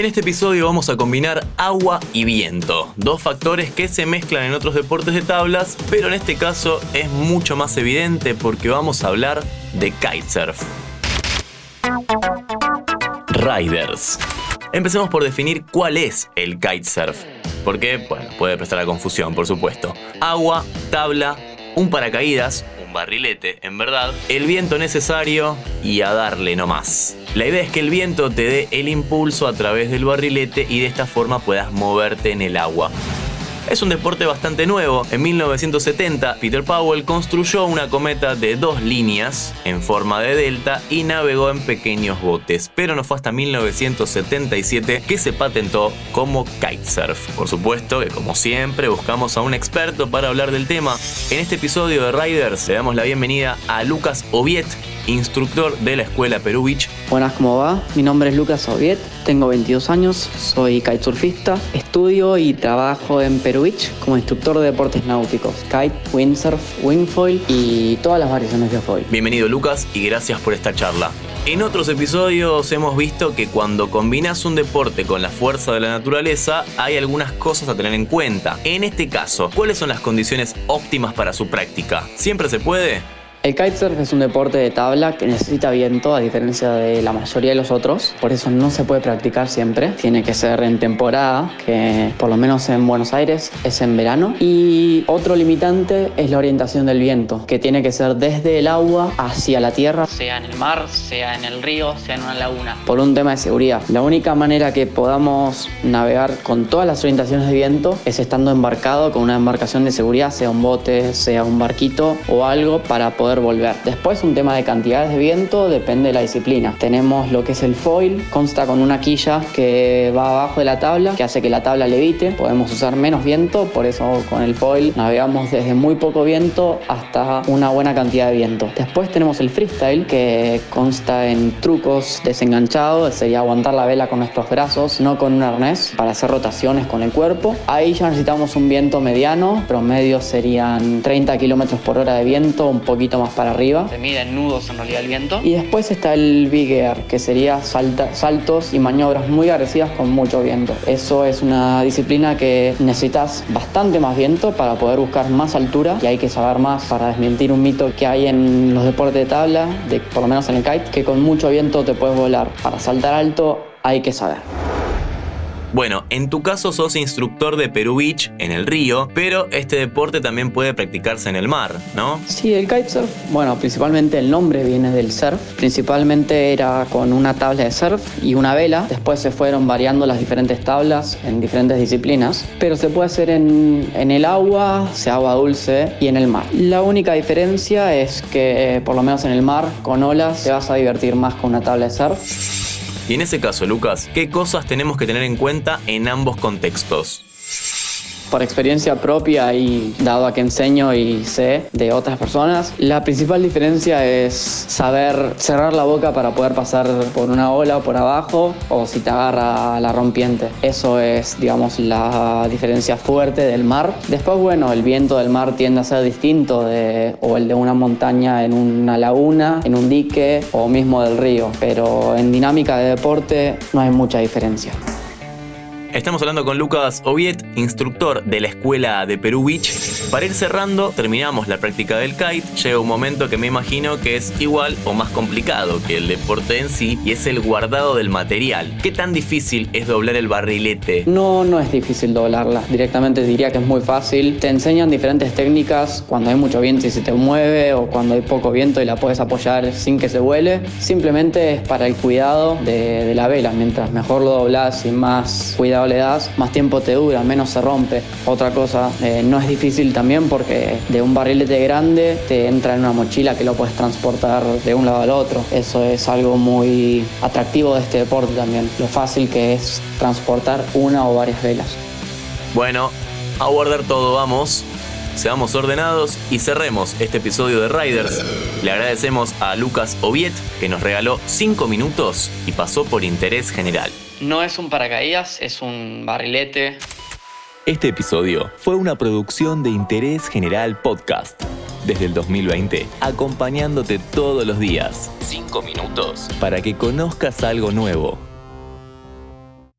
En este episodio vamos a combinar agua y viento, dos factores que se mezclan en otros deportes de tablas, pero en este caso es mucho más evidente porque vamos a hablar de kitesurf. Riders. Empecemos por definir cuál es el kitesurf, porque bueno, puede prestar a confusión, por supuesto. Agua, tabla, un paracaídas, un barrilete, en verdad, el viento necesario y a darle nomás. La idea es que el viento te dé el impulso a través del barrilete y de esta forma puedas moverte en el agua. Es un deporte bastante nuevo. En 1970, Peter Powell construyó una cometa de dos líneas en forma de delta y navegó en pequeños botes, pero no fue hasta 1977 que se patentó como kitesurf. Por supuesto que como siempre buscamos a un experto para hablar del tema. En este episodio de Riders le damos la bienvenida a Lucas Oviet, instructor de la escuela Perú Beach. Buenas, ¿cómo va? Mi nombre es Lucas Oviet, tengo 22 años, soy kitesurfista, estudio y trabajo en Perú Beach como instructor de deportes náuticos, kite, windsurf, wingfoil y todas las variaciones de foil. Bienvenido Lucas y gracias por esta charla. En otros episodios hemos visto que cuando combinas un deporte con la fuerza de la naturaleza hay algunas cosas a tener en cuenta. En este caso, ¿cuáles son las condiciones óptimas para su práctica? ¿Siempre se puede? El kitesurf es un deporte de tabla que necesita viento a diferencia de la mayoría de los otros, por eso no se puede practicar siempre, tiene que ser en temporada, que por lo menos en Buenos Aires es en verano. Y otro limitante es la orientación del viento, que tiene que ser desde el agua hacia la tierra, sea en el mar, sea en el río, sea en una laguna, por un tema de seguridad. La única manera que podamos navegar con todas las orientaciones de viento es estando embarcado con una embarcación de seguridad, sea un bote, sea un barquito o algo para poder volver. Después un tema de cantidades de viento, depende de la disciplina. Tenemos lo que es el foil, consta con una quilla que va abajo de la tabla, que hace que la tabla levite. Podemos usar menos viento, por eso con el foil navegamos desde muy poco viento hasta una buena cantidad de viento. Después tenemos el freestyle, que consta en trucos desenganchados, sería aguantar la vela con nuestros brazos, no con un arnés, para hacer rotaciones con el cuerpo. Ahí ya necesitamos un viento mediano, promedio serían 30 kilómetros por hora de viento, un poquito más para arriba. Se mide en nudos en realidad el viento. Y después está el Big Air, que sería saltos y maniobras muy agresivas con mucho viento. Eso es una disciplina que necesitas bastante más viento para poder buscar más altura y hay que saber más para desmentir un mito que hay en los deportes de tabla, de, por lo menos en el kite, que con mucho viento te puedes volar. Para saltar alto hay que saber. Bueno, en tu caso sos instructor de Perú Beach en el río, pero este deporte también puede practicarse en el mar, ¿no? Sí, el kitesurf, bueno, principalmente el nombre viene del surf. Principalmente era con una tabla de surf y una vela. Después se fueron variando las diferentes tablas en diferentes disciplinas, pero se puede hacer en, en el agua, sea agua dulce y en el mar. La única diferencia es que, por lo menos en el mar, con olas, te vas a divertir más con una tabla de surf. Y en ese caso, Lucas, ¿qué cosas tenemos que tener en cuenta en ambos contextos? Por experiencia propia y dado a que enseño y sé de otras personas, la principal diferencia es saber cerrar la boca para poder pasar por una ola por abajo o si te agarra la rompiente. Eso es, digamos, la diferencia fuerte del mar. Después, bueno, el viento del mar tiende a ser distinto de, o el de una montaña en una laguna, en un dique o mismo del río, pero en dinámica de deporte no hay mucha diferencia. Estamos hablando con Lucas Oviet, instructor de la escuela de Perú Beach. Para ir cerrando, terminamos la práctica del kite. Llega un momento que me imagino que es igual o más complicado que el deporte en sí y es el guardado del material. ¿Qué tan difícil es doblar el barrilete? No, no es difícil doblarla. Directamente diría que es muy fácil. Te enseñan diferentes técnicas cuando hay mucho viento y se te mueve o cuando hay poco viento y la puedes apoyar sin que se vuele. Simplemente es para el cuidado de, de la vela. Mientras mejor lo doblas y más cuidado le das, más tiempo te dura, menos se rompe. Otra cosa, eh, no es difícil también porque de un barrilete grande te entra en una mochila que lo puedes transportar de un lado al otro. Eso es algo muy atractivo de este deporte también, lo fácil que es transportar una o varias velas. Bueno, a guardar todo vamos seamos ordenados y cerremos este episodio de Riders. Le agradecemos a Lucas Oviet que nos regaló 5 minutos y pasó por interés general. No es un paracaídas, es un barrilete. Este episodio fue una producción de Interés General Podcast. Desde el 2020, acompañándote todos los días. 5 minutos. Para que conozcas algo nuevo.